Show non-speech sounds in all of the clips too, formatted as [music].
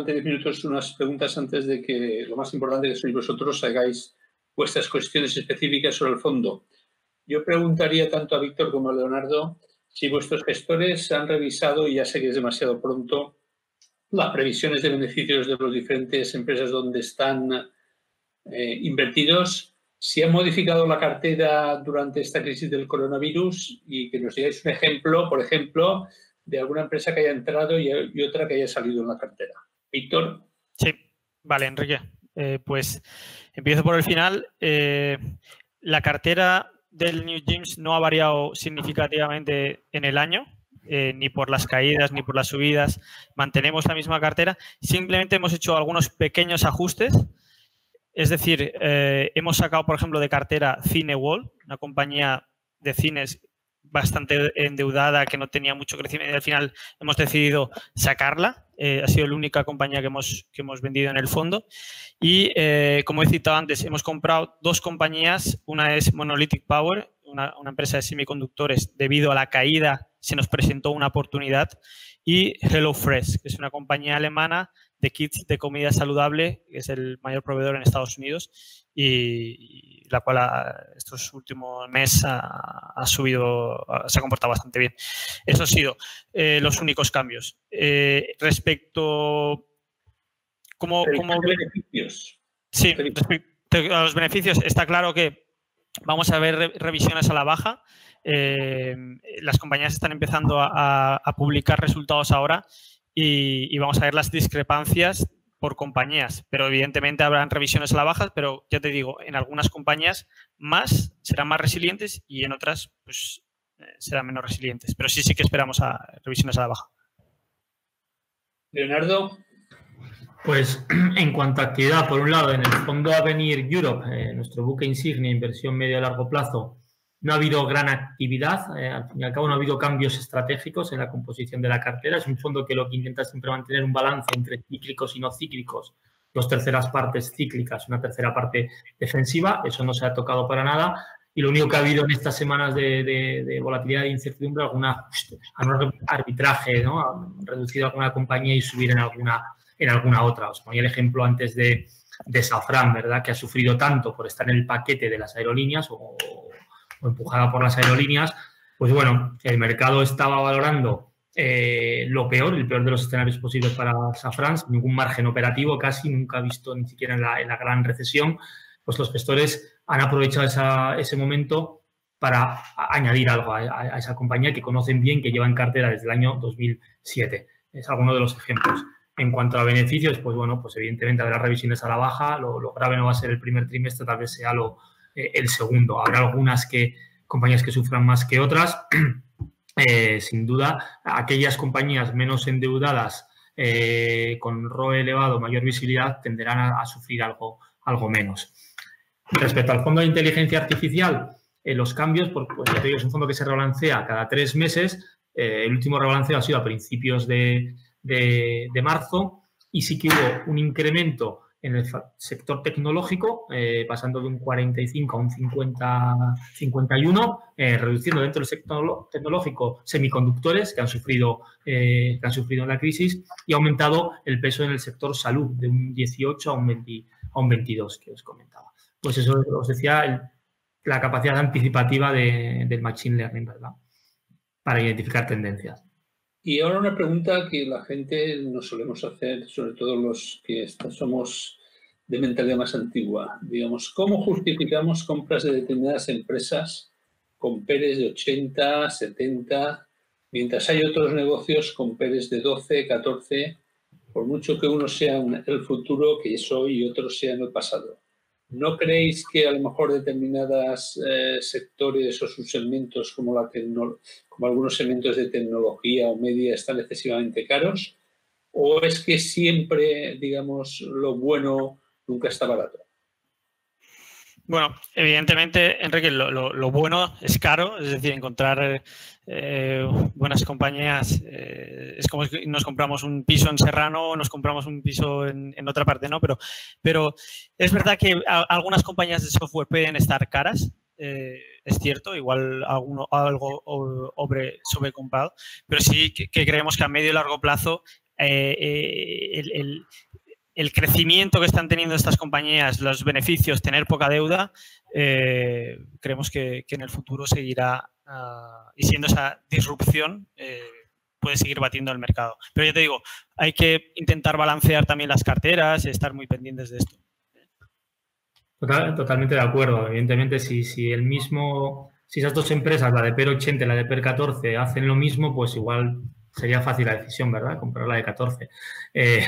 Durante 10 minutos unas preguntas antes de que lo más importante que sois vosotros hagáis vuestras cuestiones específicas sobre el fondo. Yo preguntaría tanto a Víctor como a Leonardo si vuestros gestores han revisado, y ya sé que es demasiado pronto, las previsiones de beneficios de las diferentes empresas donde están eh, invertidos, si han modificado la cartera durante esta crisis del coronavirus y que nos digáis un ejemplo, por ejemplo, de alguna empresa que haya entrado y, otra que haya salido en la cartera. Víctor. Sí, vale, Enrique. Eh, pues empiezo por el final. Eh, la cartera del New Gyms no ha variado significativamente en el año, eh, ni por las caídas ni por las subidas. Mantenemos la misma cartera. Simplemente hemos hecho algunos pequeños ajustes. Es decir, hemos sacado, por ejemplo, de cartera Cinewall, una compañía de cines bastante endeudada, que no tenía mucho crecimiento y al final hemos decidido sacarla. Eh, ha sido la única compañía que hemos, que hemos vendido en el fondo. Y eh, como he citado antes, hemos comprado dos compañías. Una es Monolithic Power, una, una, empresa de semiconductores. Debido a la caída se nos presentó una oportunidad. Y HelloFresh, que es una compañía alemana de kits de comida saludable, que es el mayor proveedor en Estados Unidos y, la cual estos últimos meses ha, subido, se ha comportado bastante bien. Eso han sido eh, los únicos cambios. Eh, respecto... ¿Cómo, cómo beneficios? Sí, respecto a los beneficios, está claro que vamos a ver revisiones a la baja. Eh, las compañías están empezando a, publicar resultados ahora y, vamos a ver las discrepancias por compañías, pero evidentemente habrán revisiones a la baja, pero ya te digo, en algunas compañías más serán más resilientes y en otras pues eh, serán menos resilientes, pero sí sí que esperamos a revisiones a la baja. Leonardo. Pues [clears throat] en cuanto a actividad, por un lado, en el fondo Avenir Europe, eh, nuestro buque insignia, inversión medio y largo plazo, no ha habido gran actividad, eh, al fin y al cabo no ha habido cambios estratégicos en la composición de la cartera. Es un fondo que lo que intenta siempre mantener un balance entre cíclicos y no cíclicos, dos terceras partes cíclicas, una tercera parte defensiva. Eso no se ha tocado para nada. Y lo único que ha habido en estas semanas de, volatilidad e incertidumbre, alguna arbitraje, ¿no? Han reducido alguna compañía y subir en alguna, en alguna otra. Os ponía el ejemplo antes de, de Safran, ¿verdad? Que ha sufrido tanto por estar en el paquete de las aerolíneas empujada por las aerolíneas, pues bueno, el mercado estaba valorando eh, lo peor, el peor de los escenarios posibles para Safran, ningún margen operativo casi, nunca visto ni siquiera en la, gran recesión, pues los gestores han aprovechado ese momento para añadir algo a, esa compañía que conocen bien, que lleva en cartera desde el año 2007. Es alguno de los ejemplos. En cuanto a beneficios, pues bueno, pues evidentemente habrá revisiones a la baja, lo, grave no va a ser el primer trimestre, tal vez sea lo, eh, el segundo. Habrá algunas que, compañías que sufran más que otras. [clears throat] Eh, sin duda, aquellas compañías menos endeudadas eh, con ROE elevado, mayor visibilidad, tenderán a, sufrir algo, algo menos. Respecto al fondo de inteligencia artificial, los cambios, pues ya te es un fondo que se rebalancea cada tres meses. el último rebalanceo ha sido a principios de, de marzo y sí que hubo un incremento en el sector tecnológico, eh, pasando de un 45 a un 50, 51, eh, reduciendo dentro del sector tecnológico semiconductores que han sufrido eh, que han sufrido la crisis y ha aumentado el peso en el sector salud de un 18 a un, 20, a un 22 que os comentaba. Pues eso os decía la capacidad anticipativa del machine learning, ¿verdad? Para identificar tendencias. Y ahora una pregunta que la gente nos solemos hacer, sobre todo los que somos de mentalidad más antigua. Digamos, ¿cómo justificamos compras de determinadas empresas con PERES de 80, 70, mientras hay otros negocios con PERES de 12, 14, por mucho que unos sean el futuro que es hoy y otros sean el pasado? ¿No creéis que a lo mejor determinados eh, sectores o subsegmentos como, la como algunos segmentos de tecnología o media están excesivamente caros? o es que siempre, digamos, lo bueno nunca está barato? Bueno, evidentemente, Enrique, lo, bueno es caro, es decir, encontrar eh, buenas compañías eh, es como si nos compramos un piso en Serrano o nos compramos un piso en, otra parte, ¿no? Pero, pero es verdad que algunas compañías de software pueden estar caras, eh, es cierto, igual alguno, algo sobrecomprado, pero sí que, creemos que a medio y largo plazo el, el crecimiento que están teniendo estas compañías, los beneficios, tener poca deuda, eh, creemos que, en el futuro seguirá ah, y siendo esa disrupción eh, puede seguir batiendo el mercado. Pero ya te digo, hay que intentar balancear también las carteras y estar muy pendientes de esto. totalmente de acuerdo. Evidentemente, si, si el mismo, si esas dos empresas, la de PER 80 y la de PER 14, hacen lo mismo, pues igual sería fácil la decisión, ¿verdad? Comprar la de 14. Eh,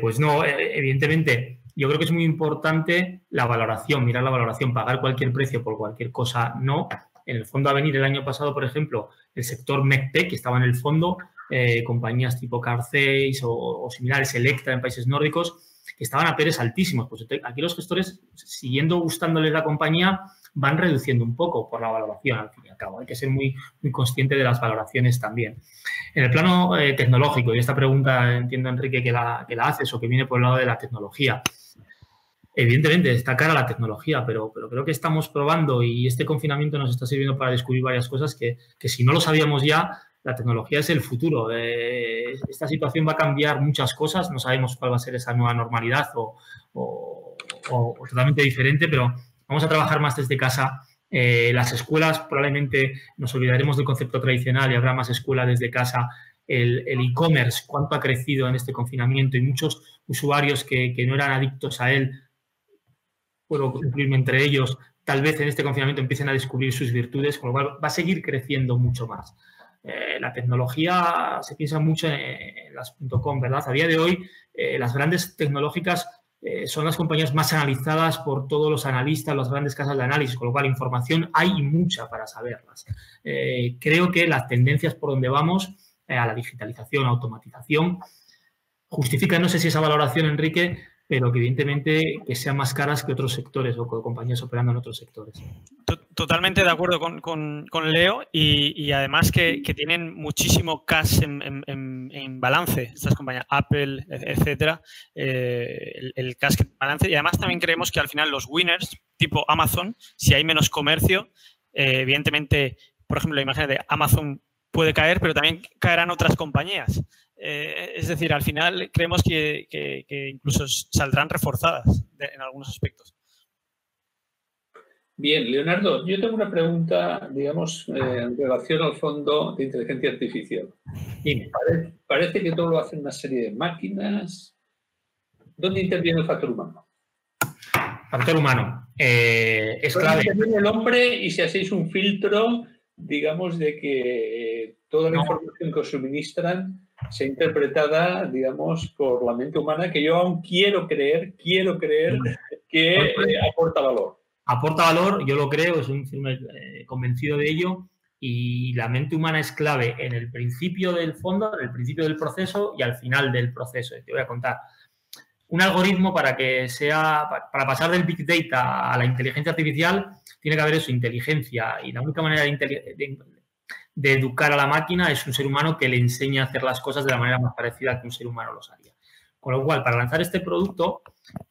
pues no, eh, evidentemente, yo creo que es muy importante la valoración, mirar la valoración, pagar cualquier precio por cualquier cosa, no. En el fondo a venir el año pasado, por ejemplo, el sector MedTech, que estaba en el fondo, eh, compañías tipo Carceis o, o, similares, Electra en países nórdicos, que estaban a peres altísimos. Pues aquí los gestores, siguiendo gustándoles la compañía, van reduciendo un poco por la valoración, al fin y al cabo. Hay que ser muy, muy consciente de las valoraciones también. En el plano eh, tecnológico, y esta pregunta entiendo, Enrique, que la, que la haces o que viene por el lado de la tecnología. Evidentemente, está cara la tecnología, pero, pero creo que estamos probando y este confinamiento nos está sirviendo para descubrir varias cosas que, que si no lo sabíamos ya, la tecnología es el futuro. Eh, esta situación va a cambiar muchas cosas, no sabemos cuál va a ser esa nueva normalidad o, o, o totalmente diferente, pero vamos a trabajar más desde casa eh, las escuelas probablemente nos olvidaremos del concepto tradicional y habrá más escuela desde casa. El e-commerce, cuánto ha crecido en este confinamiento y muchos usuarios que, no eran adictos a él, puedo incluirme entre ellos, tal vez en este confinamiento empiecen a descubrir sus virtudes, con lo cual va a seguir creciendo mucho más. Eh, la tecnología se piensa mucho en, las .com, ¿verdad? A día de hoy, eh, las grandes tecnológicas eh, son las compañías más analizadas por todos los analistas, las grandes casas de análisis, con lo cual información hay mucha para saberlas. Eh, creo que las tendencias por donde vamos, eh, a la digitalización, automatización, justifican, no sé si esa valoración, Enrique, pero que evidentemente que sean más caras que otros sectores o compañías operando en otros sectores. Totalmente de acuerdo con, Leo y, además que, tienen muchísimo cash en, balance, estas compañías, Apple, etcétera, eh, el, el, cash en balance. Y además también creemos que al final los winners, tipo Amazon, si hay menos comercio, eh, evidentemente, por ejemplo, la imagen de Amazon puede caer, pero también caerán otras compañías. Eh, es decir, al final creemos que, incluso saldrán reforzadas en algunos aspectos. Bien, Leonardo, yo tengo una pregunta, digamos, eh, en relación al fondo de inteligencia artificial. Parece, que todo lo hace una serie de máquinas. ¿Dónde interviene el factor humano? Factor humano. Eh, es clave. Interviene el hombre y si hacéis un filtro, digamos, de que toda la información que os suministran sea interpretada, digamos, por la mente humana, que yo aún quiero creer, quiero creer que eh, aporta valor. Aporta valor, yo lo creo, soy eh, convencido de ello, y la mente humana es clave en el principio del fondo, en el principio del proceso y al final del proceso. Te voy a contar. Un algoritmo para que sea, para pasar del Big Data a la inteligencia artificial, tiene que haber eso, inteligencia. Y la única manera de, de educar a la máquina es un ser humano que le enseña a hacer las cosas de la manera más parecida que un ser humano los haría. Con lo cual, para lanzar este producto,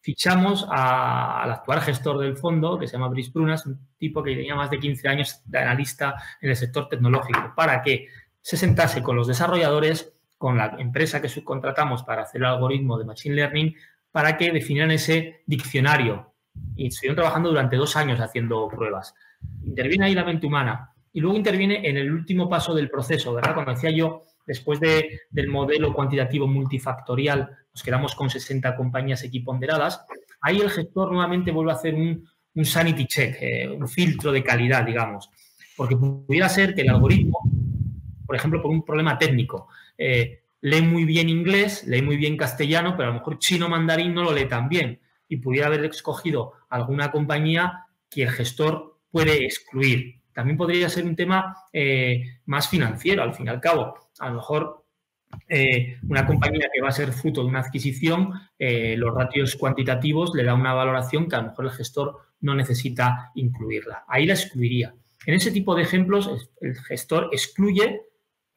fichamos al actual gestor del fondo, que se llama Brice Prunas, un tipo que tenía más de 15 años de analista en el sector tecnológico, para que se sentase con los desarrolladores, con la empresa que subcontratamos para hacer el algoritmo de Machine Learning, para que definieran ese diccionario. Y estuvieron trabajando durante dos años haciendo pruebas. Interviene ahí la mente humana y luego interviene en el último paso del proceso, ¿verdad? Cuando decía yo, después del modelo cuantitativo multifactorial, nos quedamos con 60 compañías equiponderadas, ahí el gestor nuevamente vuelve a hacer un, sanity check, eh, un filtro de calidad, digamos, porque pudiera ser que el algoritmo, por ejemplo, por un problema técnico, eh, lee muy bien inglés, lee muy bien castellano, pero a lo mejor chino mandarín no lo lee tan bien y pudiera haber escogido alguna compañía que el gestor puede excluir también podría ser un tema eh, más financiero, al fin y al cabo. A lo mejor eh, una compañía que va a ser fruto de una adquisición, los ratios cuantitativos le da una valoración que a lo mejor el gestor no necesita incluirla. Ahí la excluiría. En ese tipo de ejemplos, el gestor excluye,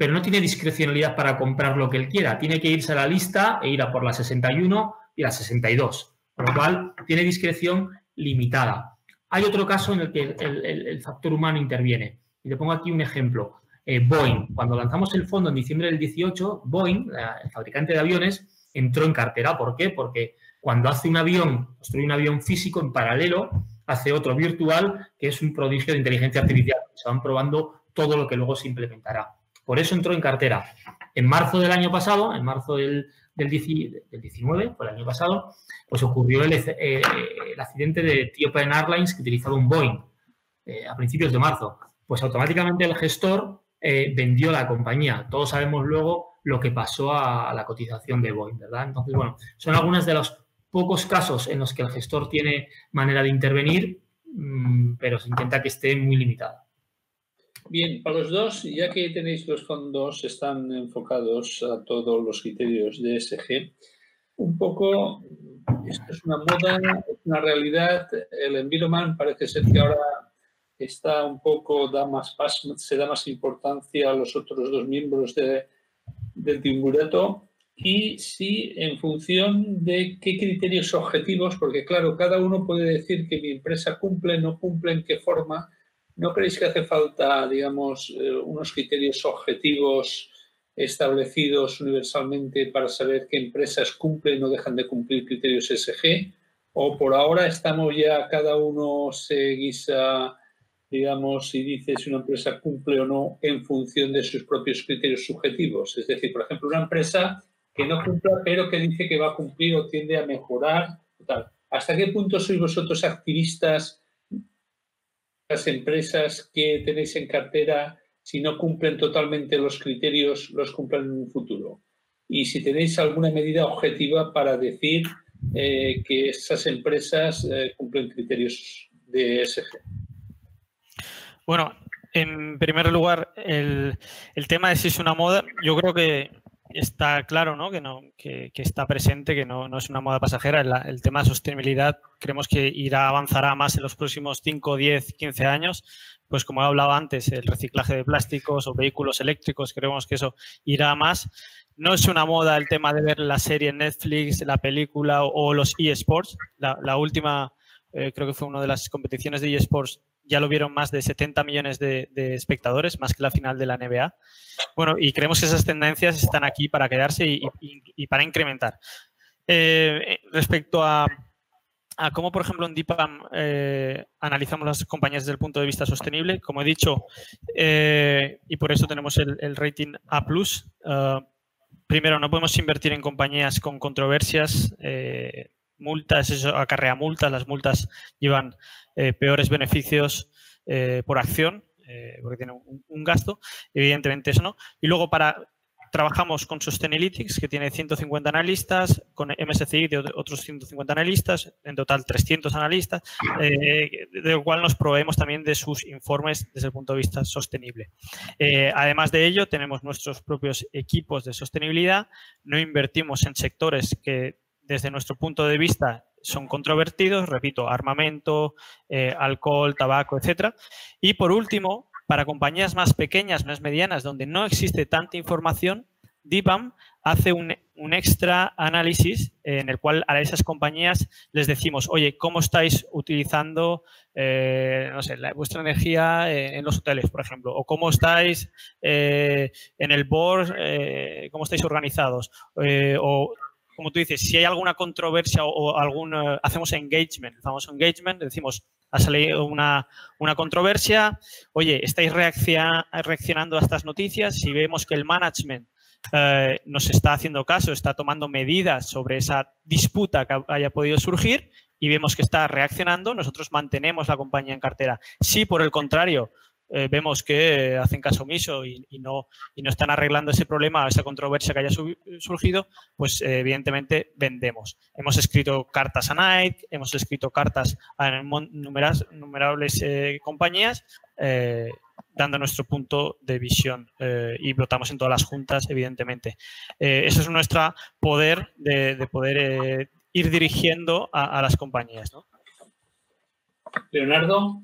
pero no tiene discrecionalidad para comprar lo que él quiera. Tiene que irse a la lista e ir a por la 61 y la 62, con lo cual tiene discreción limitada. Hay otro caso en el que el, factor humano interviene. Y le pongo aquí un ejemplo. Eh, Boeing. Cuando lanzamos el fondo en diciembre del 18, Boeing, el fabricante de aviones, entró en cartera. ¿Por qué? Porque cuando hace un avión, construye un avión físico en paralelo, hace otro virtual, que es un prodigio de inteligencia artificial. Se van probando todo lo que luego se implementará. Por eso entró en cartera. En marzo del año pasado, en marzo del, del, 19, por el año pasado, pues ocurrió el, eh, el accidente de Ethiopian Airlines que utilizaba un Boeing eh, a principios de marzo. Pues automáticamente el gestor eh, vendió la compañía. Todos sabemos luego lo que pasó a, la cotización de Boeing, ¿verdad? Entonces, bueno, son algunos de los pocos casos en los que el gestor tiene manera de intervenir, mm, pero se intenta que esté muy limitado. Bien, para los dos, ya que tenéis los fondos, están enfocados a todos los criterios de SG, un poco, esto es una moda, es una realidad, el environment parece ser que ahora está un poco, da más, se da más importancia a los otros dos miembros de, del triunvirato. Y si en función de qué criterios objetivos, porque claro, cada uno puede decir que mi empresa cumple, no cumple, en qué forma, ¿no creéis que hace falta, digamos, eh, unos criterios objetivos establecidos universalmente para saber qué empresas cumplen o dejan de cumplir criterios SG? ¿O por ahora estamos ya, cada uno se guisa digamos, si dice si una empresa cumple o no en función de sus propios criterios subjetivos. Es decir, por ejemplo, una empresa que no cumpla, pero que dice que va a cumplir o tiende a mejorar. ¿Hasta qué punto sois vosotros activistas, las empresas que tenéis en cartera, si no cumplen totalmente los criterios, los cumplan en un futuro? Y si tenéis alguna medida objetiva para decir eh, que esas empresas eh, cumplen criterios de SG. Bueno, en primer lugar, el, tema de si es una moda, yo creo que está claro, ¿no? Que, no, que, está presente, que no, es una moda pasajera. El, tema de sostenibilidad creemos que irá, avanzará más en los próximos 5, 10, 15 años. Pues como he hablado antes, el reciclaje de plásticos o vehículos eléctricos, creemos que eso irá más. No es una moda el tema de ver la serie en Netflix, la película o, los eSports. La, la última, eh, creo que fue una de las competiciones de eSports ya lo vieron más de 70 millones de, espectadores, más que la final de la NBA. Bueno, y creemos que esas tendencias están aquí para quedarse y, para incrementar. Eh, respecto a, cómo, por ejemplo, en DIPAM eh, analizamos las compañías desde el punto de vista sostenible, como he dicho, eh, y por eso tenemos el rating A+, primero, no podemos invertir en compañías con controversias multas, eso acarrea multas, las multas llevan eh, peores beneficios eh, por acción, eh, porque tienen un, gasto, evidentemente eso no. Y luego para trabajamos con Sustainalytics, que tiene 150 analistas, con MSCI de otros 150 analistas, en total 300 analistas, de lo cual nos proveemos también de sus informes desde el punto de vista sostenible. además de ello, tenemos nuestros propios equipos de sostenibilidad, no invertimos en sectores que desde nuestro punto de vista son controvertidos, repito, armamento, eh, alcohol, tabaco, etcétera. Y por último, para compañías más pequeñas, más medianas, donde no existe tanta información, DIPAM hace un, extra análisis en el cual a esas compañías les decimos, oye, ¿cómo estáis utilizando eh, sé, vuestra energía en los hoteles, por ejemplo? ¿O cómo estáis eh, en el board, cómo estáis organizados? o como tú dices, si hay alguna controversia o, algún, eh, hacemos engagement, el famoso engagement, decimos, ha salido una, controversia, oye, estáis reaccionando a estas noticias, si vemos que el management eh, nos está haciendo caso, está tomando medidas sobre esa disputa que haya podido surgir y vemos que está reaccionando, nosotros mantenemos la compañía en cartera. Si por el contrario eh, vemos que hacen caso omiso y, no, y no están arreglando ese problema, esa controversia que haya surgido, pues eh, evidentemente vendemos. Hemos escrito cartas a Nike, hemos escrito cartas a numerables eh, compañías dando nuestro punto de visión eh, y votamos en todas las juntas, evidentemente. Eh, eso es nuestro poder de, poder eh, ir dirigiendo a, las compañías. Leonardo.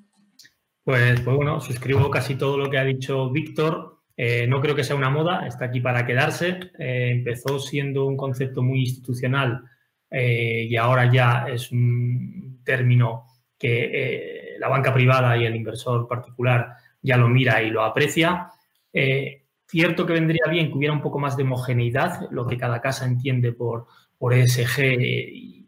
Pues, pues, bueno, suscribo casi todo lo que ha dicho Víctor. no creo que sea una moda, está aquí para quedarse. empezó siendo un concepto muy institucional y ahora ya es un término que la banca privada y el inversor particular ya lo mira y lo aprecia. Eh, cierto que vendría bien que hubiera un poco más de homogeneidad, lo que cada casa entiende por, por ESG, y,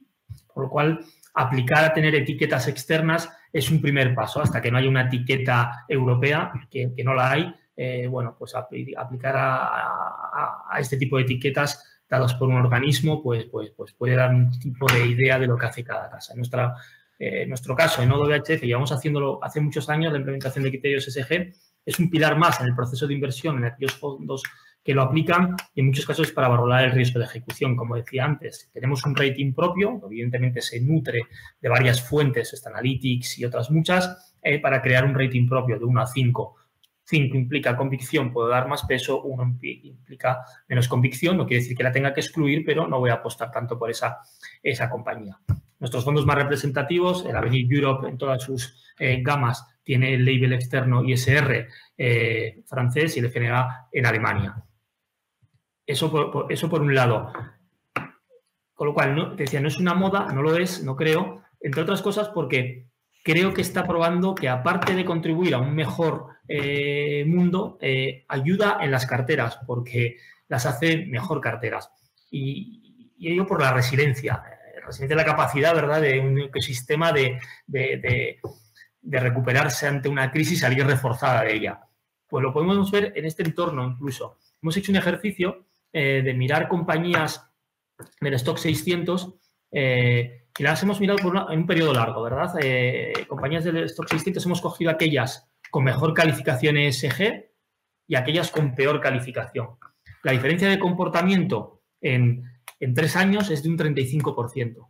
por lo cual aplicar a tener etiquetas externas es un primer paso, hasta que no haya una etiqueta europea, que, no la hay, eh, bueno, pues aplicar a, este tipo de etiquetas dadas por un organismo, pues, pues, pues puede dar un tipo de idea de lo que hace cada casa. nuestra, eh, en nuestro caso, en ODVHF, llevamos haciéndolo hace muchos años, la implementación de criterios SG es un pilar más en el proceso de inversión en aquellos fondos que lo aplican y en muchos casos para valorar el riesgo de ejecución. Como decía antes, tenemos un rating propio, evidentemente se nutre de varias fuentes, esta Analytics y otras muchas, eh, para crear un rating propio de 1 a 5. 5 implica convicción, puedo dar más peso, 1 implica menos convicción, no quiere decir que la tenga que excluir, pero no voy a apostar tanto por esa, esa compañía. Nuestros fondos más representativos, el Avenir Europe en todas sus eh, gamas tiene el label externo ISR eh, francés y el FNA en Alemania. Eso por, eso por un lado. Con lo cual, no, te decía, no es una moda, no lo es, no creo, entre otras cosas porque creo que está probando que aparte de contribuir a un mejor eh, mundo, ayuda en las carteras porque las hace mejor carteras. Y, y ello por la resiliencia de la capacidad, ¿verdad?, de un ecosistema de, recuperarse ante una crisis y salir reforzada de ella. Pues lo podemos ver en este entorno incluso. Hemos hecho un ejercicio eh, de mirar compañías del stock 600 eh, y las hemos mirado por en un periodo largo, ¿verdad? Eh, compañías del stock 600 hemos cogido aquellas con mejor calificación ESG y aquellas con peor calificación. La diferencia de comportamiento en en tres años es de un 35%.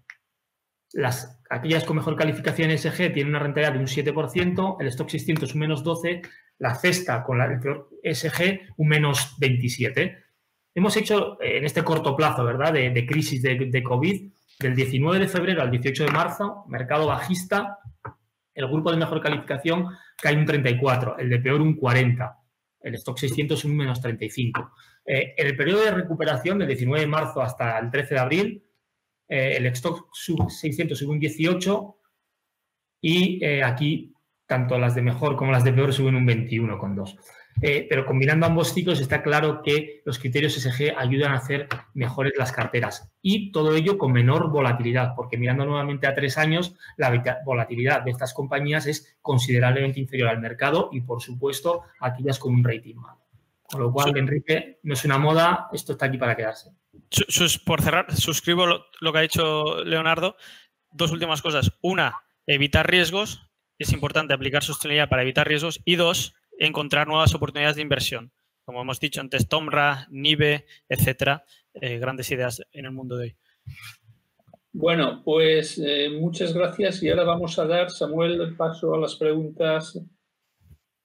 Las, aquellas con mejor calificación SG tienen una rentabilidad de un 7%, el stock 600 un menos 12%, la cesta con la, el peor SG un menos 27%. Hemos hecho eh, en este corto plazo, ¿verdad?, de, crisis de, de, COVID, del 19 de febrero al 18 de marzo, mercado bajista, el grupo de mejor calificación cae un 34, el de peor un 40, el stock 600 un menos 35. Eh, en el periodo de recuperación, del 19 de marzo hasta el 13 de abril, eh, el stock sub 600 subió un 18 y eh, aquí tanto las de mejor como las de peor suben un 21,2. Pero combinando ambos ciclos está claro que los criterios SG ayudan a hacer mejores las carteras y todo ello con menor volatilidad, porque mirando nuevamente a tres años, la volatilidad de estas compañías es considerablemente inferior al mercado y, por supuesto, aquellas con un rating malo. Con lo cual, Enrique, no es una moda, esto está aquí para quedarse. Por cerrar, suscribo lo, que ha dicho Leonardo. Dos últimas cosas. Una, evitar riesgos. Es importante aplicar sostenibilidad para evitar riesgos. Y dos, encontrar nuevas oportunidades de inversión. Como hemos dicho antes, Tomra, Nive, etcétera. Eh, grandes ideas en el mundo de hoy. Bueno, pues eh, muchas gracias y ahora vamos a dar, Samuel, el paso a las preguntas.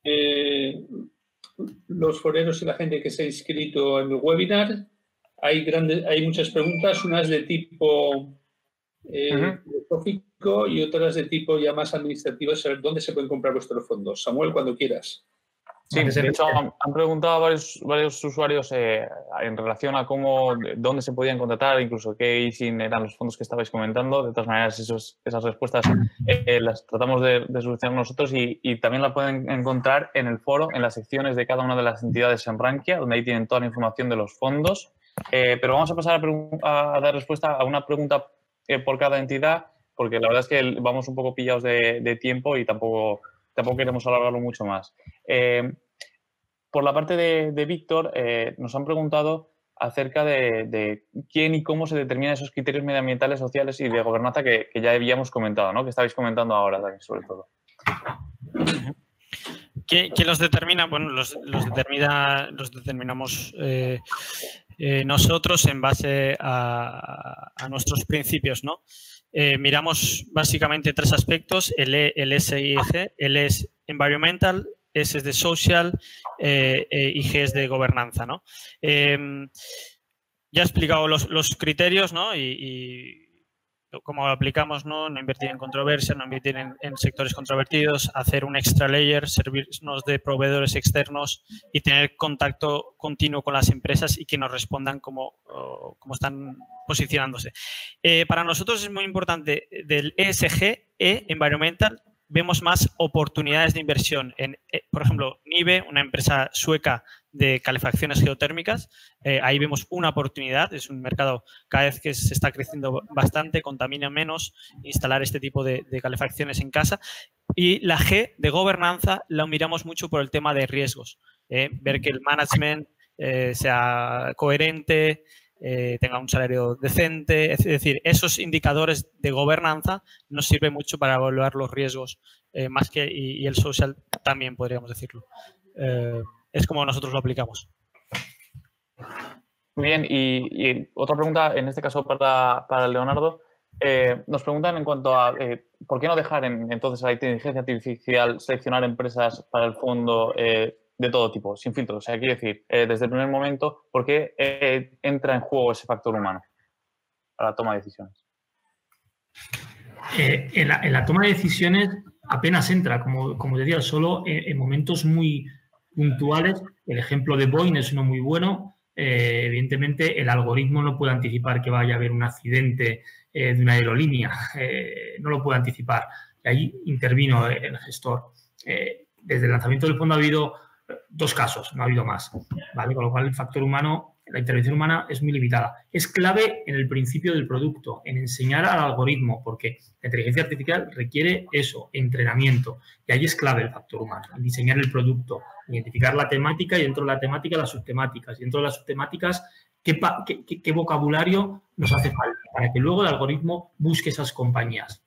Eh, los foreros y la gente que se ha inscrito en el webinar. Hay, grandes, hay muchas preguntas, unas de tipo eh, filosófico y otras de tipo ya más administrativo, saber dónde se pueden comprar vuestros fondos. Samuel, cuando quieras. Sí, de hecho han preguntado varios, varios usuarios eh, en relación a cómo, dónde se podían contratar, incluso qué sin eran los fondos que estabais comentando. De todas maneras, esos, esas respuestas eh, las tratamos de, solucionar nosotros y, también la pueden encontrar en el foro, en las secciones de cada una de las entidades en Rankia, donde ahí tienen toda la información de los fondos. Eh, pero vamos a pasar a, dar respuesta a una pregunta por cada entidad, porque la verdad es que vamos un poco pillados de, tiempo y tampoco tampoco queremos alargarlo mucho más. Por la parte de, Víctor, eh, nos han preguntado acerca de, quién y cómo se determinan esos criterios medioambientales, sociales y de gobernanza que, ya habíamos comentado, ¿no? que estabais comentando ahora también, sobre todo. ¿Quién, los determina? Bueno, los, determina, los determinamos eh, eh, nosotros en base a, nuestros principios, ¿no? Miramos básicamente tres aspectos, el, e, el SIG, el es Environmental, S es de social y G es de gobernanza. ¿no? Em, ya he explicado los, criterios ¿no? y cómo aplicamos, ¿no? invertir en controversia, no invertir en, sectores controvertidos, hacer un extra layer, servirnos de proveedores externos y tener contacto continuo con las empresas y que nos respondan cómo, están posicionándose. Eh, para nosotros es muy importante del ESG, E, Environmental, vemos más oportunidades de inversión. En, eh, por ejemplo, NIBE, una empresa sueca de calefacciones geotérmicas, eh, ahí vemos una oportunidad, es un mercado cada vez que se está creciendo bastante, contamina menos instalar este tipo de, calefacciones en casa. Y la G de gobernanza la miramos mucho por el tema de riesgos, eh, ver que el management sea coherente, tenga un salario decente. Es decir, esos indicadores de gobernanza nos sirven mucho para evaluar los riesgos, eh, más que y, el social también podríamos decirlo. Eh, es como nosotros lo aplicamos. Bien, y, otra pregunta, en este caso para, para Leonardo. Eh, nos preguntan en cuanto a por qué no dejar entonces a la inteligencia artificial seleccionar empresas para el fondo de todo tipo, sin filtros. O sea, quiero decir, eh, desde el primer momento, ¿por qué eh, entra en juego ese factor humano para la toma de decisiones? Eh, en, la, toma de decisiones apenas entra, como, como decía, solo en, momentos muy puntuales. El ejemplo de Boeing es uno muy bueno. evidentemente, el algoritmo no puede anticipar que vaya a haber un accidente de una aerolínea, [laughs] no lo puede anticipar. Y ahí intervino el gestor. desde el lanzamiento del fondo ha habido dos casos, no ha habido más. ¿vale? Con lo cual el factor humano, la intervención humana es muy limitada. Es clave en el principio del producto, en enseñar al algoritmo, porque la inteligencia artificial requiere eso, entrenamiento. Y ahí es clave el factor humano, diseñar el producto, identificar la temática y dentro de la temática las subtemáticas. Y dentro de las subtemáticas, qué, qué vocabulario nos hace falta para que luego el algoritmo busque esas compañías.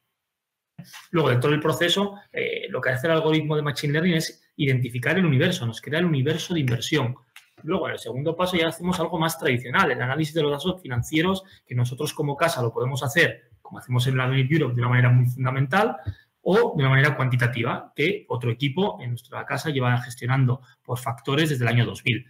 Luego, dentro del proceso, eh, lo que hace el algoritmo de Machine Learning es identificar el universo, nos crea el universo de inversión. Luego, en el segundo paso ya hacemos algo más tradicional, el análisis de los datos financieros, que nosotros como casa lo podemos hacer, como hacemos en la Europe, de una manera muy fundamental, o de una manera cuantitativa, que otro equipo en nuestra casa lleva gestionando por factores desde el año 2000.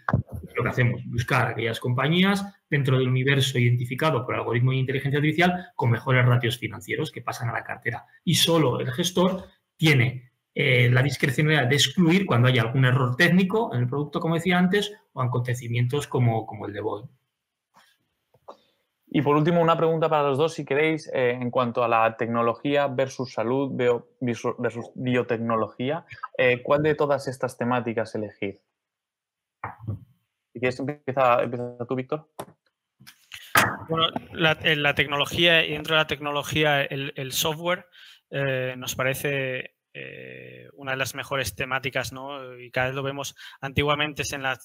Lo que hacemos, buscar aquellas compañías dentro del universo identificado por algoritmo de inteligencia artificial con mejores ratios financieros que pasan a la cartera. Y solo el gestor tiene eh, la discrecionalidad de excluir cuando haya algún error técnico en el producto, como decía antes, o acontecimientos como, como el de Boeing. Y por último, una pregunta para los dos, si queréis, eh, en cuanto a la tecnología versus salud versus biotecnología, eh, ¿cuál de todas estas temáticas elegir? Si quieres, empieza, tú, Víctor. Bueno, la, la, tecnología y dentro de la tecnología el, software eh, nos parece eh, una de las mejores temáticas, ¿no? Y cada vez lo vemos. Antiguamente en la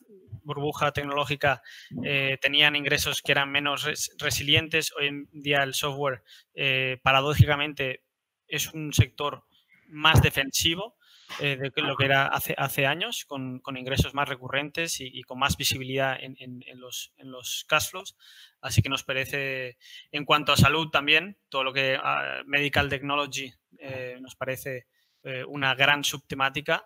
burbuja tecnológica eh, tenían ingresos que eran menos resilientes. Hoy en día el software, eh, paradójicamente, es un sector más defensivo de lo que era hace, hace años, con, ingresos más recurrentes y, con más visibilidad en, los, en los cash flows. Así que nos parece, en cuanto a salud también, todo lo que ah, medical technology nos parece eh, una gran subtemática.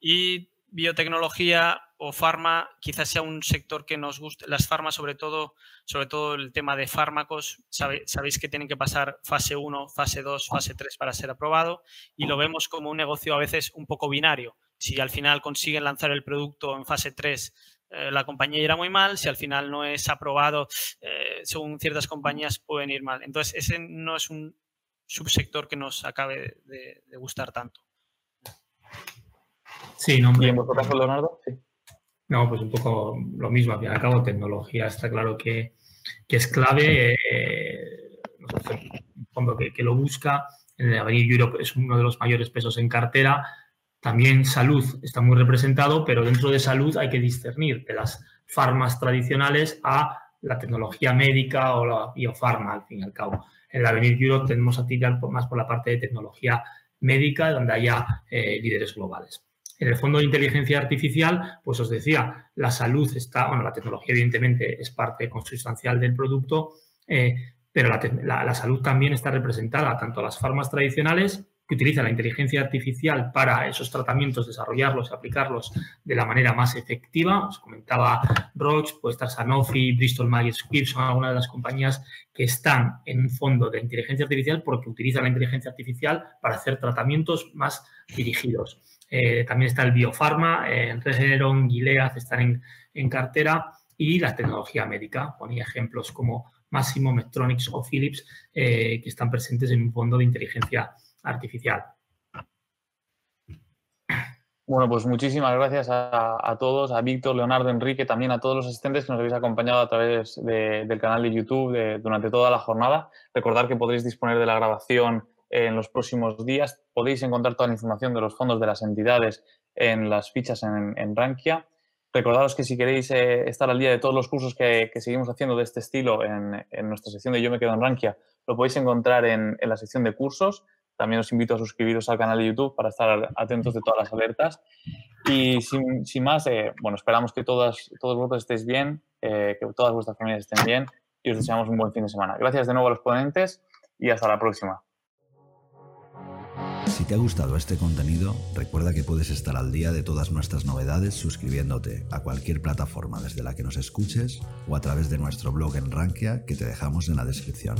Y biotecnología o farma quizás sea un sector que nos guste. Las farmas, sobre todo, sobre todo el tema de fármacos, sabéis que tienen que pasar fase 1, fase 2, fase 3 para ser aprobado y lo vemos como un negocio a veces un poco binario. Si al final consiguen lanzar el producto en fase 3, eh, la compañía irá muy mal. Si al final no es aprobado, eh, según ciertas compañías pueden ir mal. Entonces, ese no es un subsector que nos acabe de, gustar tanto. Sí, no, ¿Y en vuestro caso, Leonardo? Sí. No, pues un poco lo mismo, al fin y al cabo, tecnología está claro que, es clave. Eh, fondo que, lo busca. En el Avenir Europe es uno de los mayores pesos en cartera. También salud está muy representado, pero dentro de salud hay que discernir de las farmas tradicionales a la tecnología médica o la biofarma, al fin y al cabo. En la Avenir Europe tenemos a tirar más por la parte de tecnología médica, donde haya eh, líderes globales. En el fondo de inteligencia artificial, pues os decía, la salud está, bueno, la tecnología evidentemente es parte consustancial del producto, eh, pero la, salud también está representada, tanto las farmas tradicionales que utiliza la inteligencia artificial para esos tratamientos, desarrollarlos y aplicarlos de la manera más efectiva. Os comentaba Roche, puede estar Sanofi, Bristol Myers Squibb, son algunas de las compañías que están en un fondo de inteligencia artificial porque utilizan la inteligencia artificial para hacer tratamientos más dirigidos. Eh, también está el Biofarma, eh, Regeneron, Gilead están en, cartera y la tecnología médica. Ponía ejemplos como Massimo, Medtronics o Philips eh, que están presentes en un fondo de inteligencia artificial. Bueno, pues muchísimas gracias a, todos, a Víctor, Leonardo, Enrique, también a todos los asistentes que nos habéis acompañado a través del canal de YouTube durante toda la jornada. Recordar que podréis disponer de la grabación en los próximos días. Podéis encontrar toda la información de los fondos de las entidades en las fichas en, Rankia. Recordaros que si queréis eh, estar al día de todos los cursos que, seguimos haciendo de este estilo en, nuestra sección de Yo me quedo en Rankia, lo podéis encontrar en, la sección de cursos. También os invito a suscribiros al canal de YouTube para estar atentos de todas las alertas. Y sin, más, eh, bueno, esperamos que todas, todos vosotros estéis bien, eh, que todas vuestras familias estén bien y os deseamos un buen fin de semana. Gracias de nuevo a los ponentes y hasta la próxima. Si te ha gustado este contenido, recuerda que puedes estar al día de todas nuestras novedades suscribiéndote a cualquier plataforma desde la que nos escuches o a través de nuestro blog en Rankia que te dejamos en la descripción.